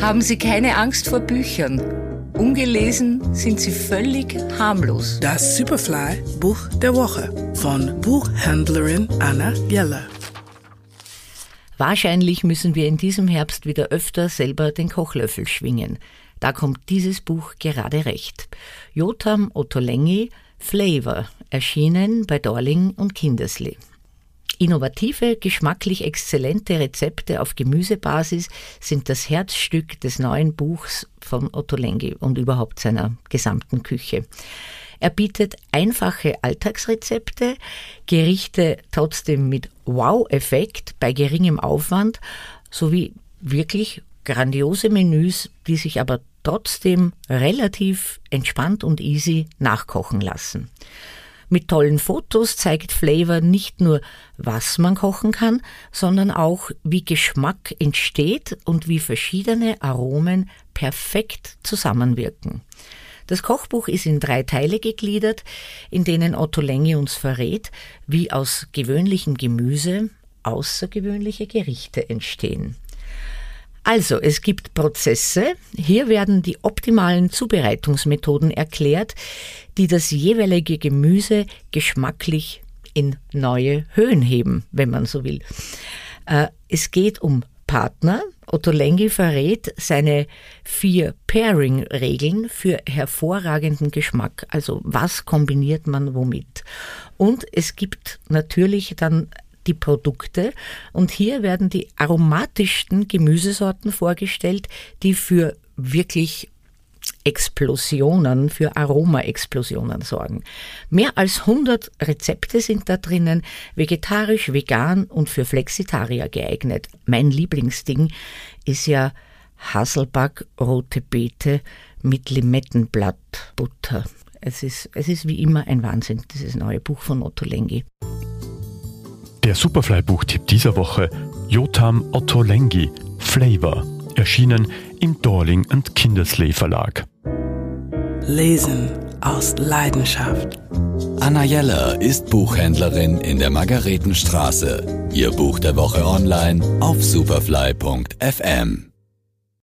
Haben Sie keine Angst vor Büchern. Ungelesen sind sie völlig harmlos. Das Superfly Buch der Woche von Buchhändlerin Anna Jeller. Wahrscheinlich müssen wir in diesem Herbst wieder öfter selber den Kochlöffel schwingen. Da kommt dieses Buch gerade recht. Jotam Ottolenghi, Flavor, erschienen bei Dorling und Kindersley. Innovative, geschmacklich exzellente Rezepte auf Gemüsebasis sind das Herzstück des neuen Buchs von Otto Lengi und überhaupt seiner gesamten Küche. Er bietet einfache Alltagsrezepte, Gerichte trotzdem mit Wow-Effekt bei geringem Aufwand sowie wirklich grandiose Menüs, die sich aber trotzdem relativ entspannt und easy nachkochen lassen. Mit tollen Fotos zeigt Flavor nicht nur, was man kochen kann, sondern auch, wie Geschmack entsteht und wie verschiedene Aromen perfekt zusammenwirken. Das Kochbuch ist in drei Teile gegliedert, in denen Otto Länge uns verrät, wie aus gewöhnlichem Gemüse außergewöhnliche Gerichte entstehen. Also, es gibt Prozesse. Hier werden die optimalen Zubereitungsmethoden erklärt, die das jeweilige Gemüse geschmacklich in neue Höhen heben, wenn man so will. Äh, es geht um Partner. Otto Lengi verrät seine vier Pairing-Regeln für hervorragenden Geschmack. Also was kombiniert man womit? Und es gibt natürlich dann die Produkte und hier werden die aromatischsten Gemüsesorten vorgestellt, die für wirklich Explosionen, für Aromaexplosionen sorgen. Mehr als 100 Rezepte sind da drinnen, vegetarisch, vegan und für Flexitarier geeignet. Mein Lieblingsding ist ja Hasselback rote Beete mit Limettenblattbutter. Es ist, es ist wie immer ein Wahnsinn, dieses neue Buch von Otto Lengi. Der Superfly-Buchtipp dieser Woche: Jotam Otto Lengi, Flavor, erschienen im Dorling und Kindersley Verlag. Lesen aus Leidenschaft. Anna Jeller ist Buchhändlerin in der Margaretenstraße. Ihr Buch der Woche online auf superfly.fm.